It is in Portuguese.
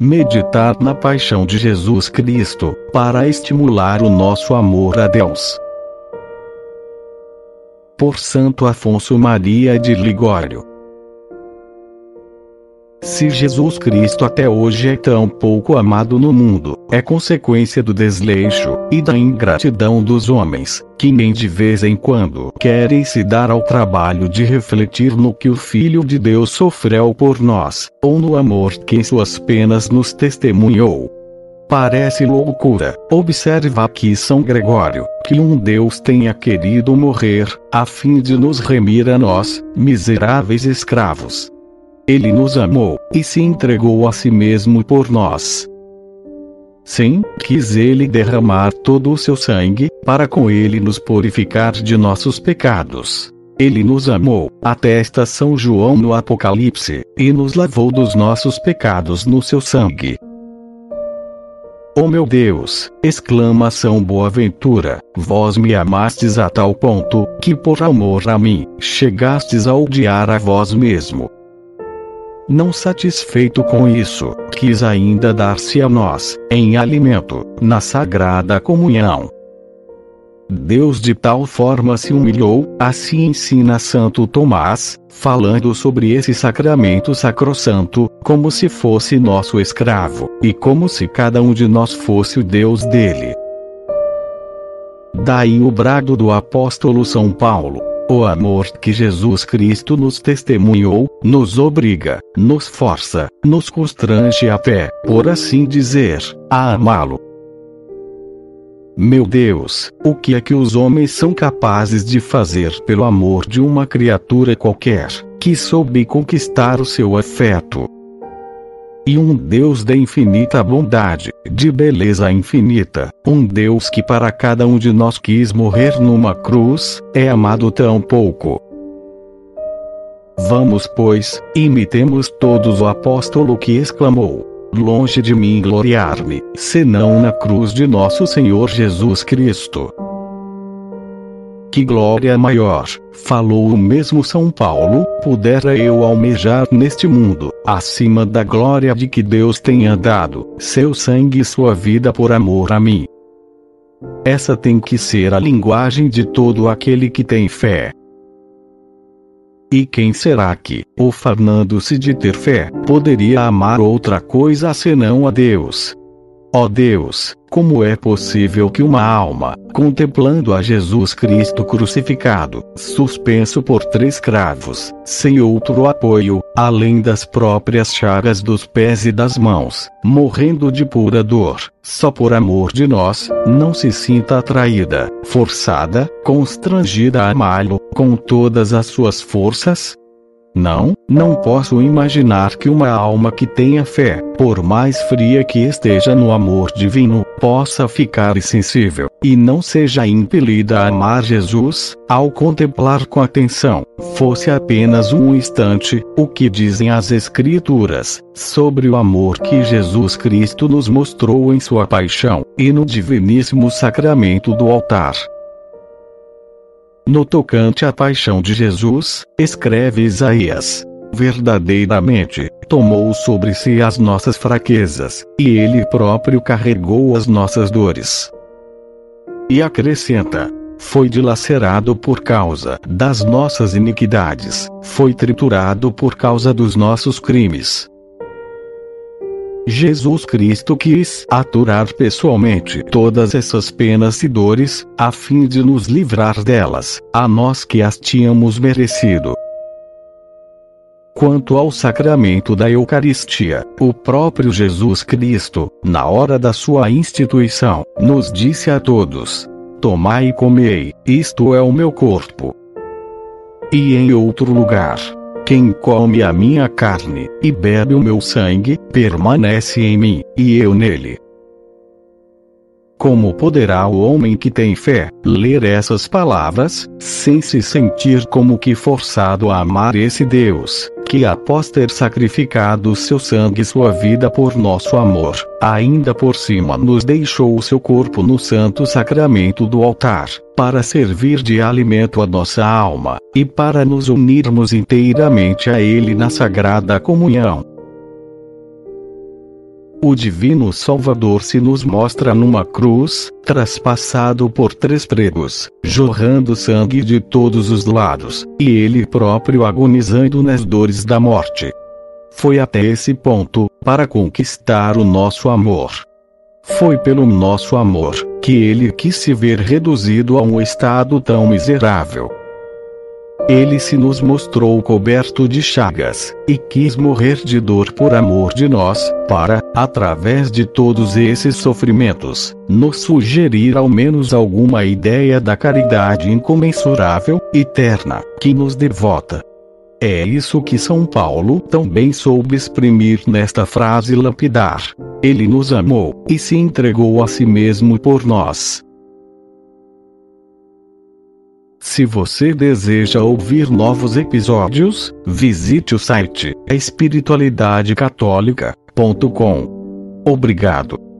Meditar na paixão de Jesus Cristo, para estimular o nosso amor a Deus. Por Santo Afonso Maria de Ligório. Se Jesus Cristo até hoje é tão pouco amado no mundo, é consequência do desleixo e da ingratidão dos homens, que nem de vez em quando querem se dar ao trabalho de refletir no que o Filho de Deus sofreu por nós, ou no amor que em suas penas nos testemunhou. Parece loucura, observa aqui São Gregório, que um Deus tenha querido morrer, a fim de nos remir a nós, miseráveis escravos. Ele nos amou, e se entregou a si mesmo por nós. Sim, quis ele derramar todo o seu sangue, para com ele nos purificar de nossos pecados. Ele nos amou, atesta São João no Apocalipse, e nos lavou dos nossos pecados no seu sangue. Oh meu Deus, exclama São Boaventura, vós me amastes a tal ponto, que por amor a mim, chegastes a odiar a vós mesmo. Não satisfeito com isso, quis ainda dar-se a nós, em alimento, na sagrada comunhão. Deus de tal forma se humilhou, assim ensina Santo Tomás, falando sobre esse sacramento sacrossanto, como se fosse nosso escravo, e como se cada um de nós fosse o Deus dele. Daí o brado do apóstolo São Paulo. O amor que Jesus Cristo nos testemunhou, nos obriga, nos força, nos constrange a pé, por assim dizer, a amá-lo. Meu Deus, o que é que os homens são capazes de fazer pelo amor de uma criatura qualquer, que soube conquistar o seu afeto? E um Deus de infinita bondade, de beleza infinita, um Deus que para cada um de nós quis morrer numa cruz, é amado tão pouco. Vamos, pois, imitemos todos o apóstolo que exclamou: Longe de mim gloriar-me, senão na cruz de nosso Senhor Jesus Cristo. Que glória maior, falou o mesmo São Paulo, pudera eu almejar neste mundo, acima da glória de que Deus tenha dado, seu sangue e sua vida por amor a mim. Essa tem que ser a linguagem de todo aquele que tem fé. E quem será que, ufanando-se de ter fé, poderia amar outra coisa senão a Deus? Ó Deus, como é possível que uma alma, contemplando a Jesus Cristo crucificado, suspenso por três cravos, sem outro apoio, além das próprias chagas dos pés e das mãos, morrendo de pura dor, só por amor de nós, não se sinta atraída, forçada, constrangida a amá-lo, com todas as suas forças? Não, não posso imaginar que uma alma que tenha fé, por mais fria que esteja no amor divino, possa ficar insensível, e não seja impelida a amar Jesus, ao contemplar com atenção, fosse apenas um instante, o que dizem as Escrituras, sobre o amor que Jesus Cristo nos mostrou em sua paixão, e no diviníssimo sacramento do altar. No tocante à paixão de Jesus, escreve Isaías: Verdadeiramente, tomou sobre si as nossas fraquezas, e ele próprio carregou as nossas dores. E acrescenta: Foi dilacerado por causa das nossas iniquidades, foi triturado por causa dos nossos crimes. Jesus Cristo quis aturar pessoalmente todas essas penas e dores, a fim de nos livrar delas, a nós que as tínhamos merecido. Quanto ao sacramento da Eucaristia, o próprio Jesus Cristo, na hora da sua instituição, nos disse a todos: Tomai e comei, isto é o meu corpo. E em outro lugar, quem come a minha carne e bebe o meu sangue, permanece em mim, e eu nele. Como poderá o homem que tem fé ler essas palavras, sem se sentir como que forçado a amar esse Deus, que após ter sacrificado seu sangue e sua vida por nosso amor, ainda por cima nos deixou o seu corpo no santo sacramento do altar, para servir de alimento à nossa alma, e para nos unirmos inteiramente a Ele na sagrada comunhão. O Divino Salvador se nos mostra numa cruz, traspassado por três pregos, jorrando sangue de todos os lados, e ele próprio agonizando nas dores da morte. Foi até esse ponto, para conquistar o nosso amor. Foi pelo nosso amor, que ele quis se ver reduzido a um estado tão miserável. Ele se nos mostrou coberto de chagas, e quis morrer de dor por amor de nós, para, através de todos esses sofrimentos, nos sugerir ao menos alguma ideia da caridade incomensurável, eterna, que nos devota. É isso que São Paulo também soube exprimir nesta frase lapidar. Ele nos amou, e se entregou a si mesmo por nós. Se você deseja ouvir novos episódios, visite o site espiritualidadecatólica.com. Obrigado.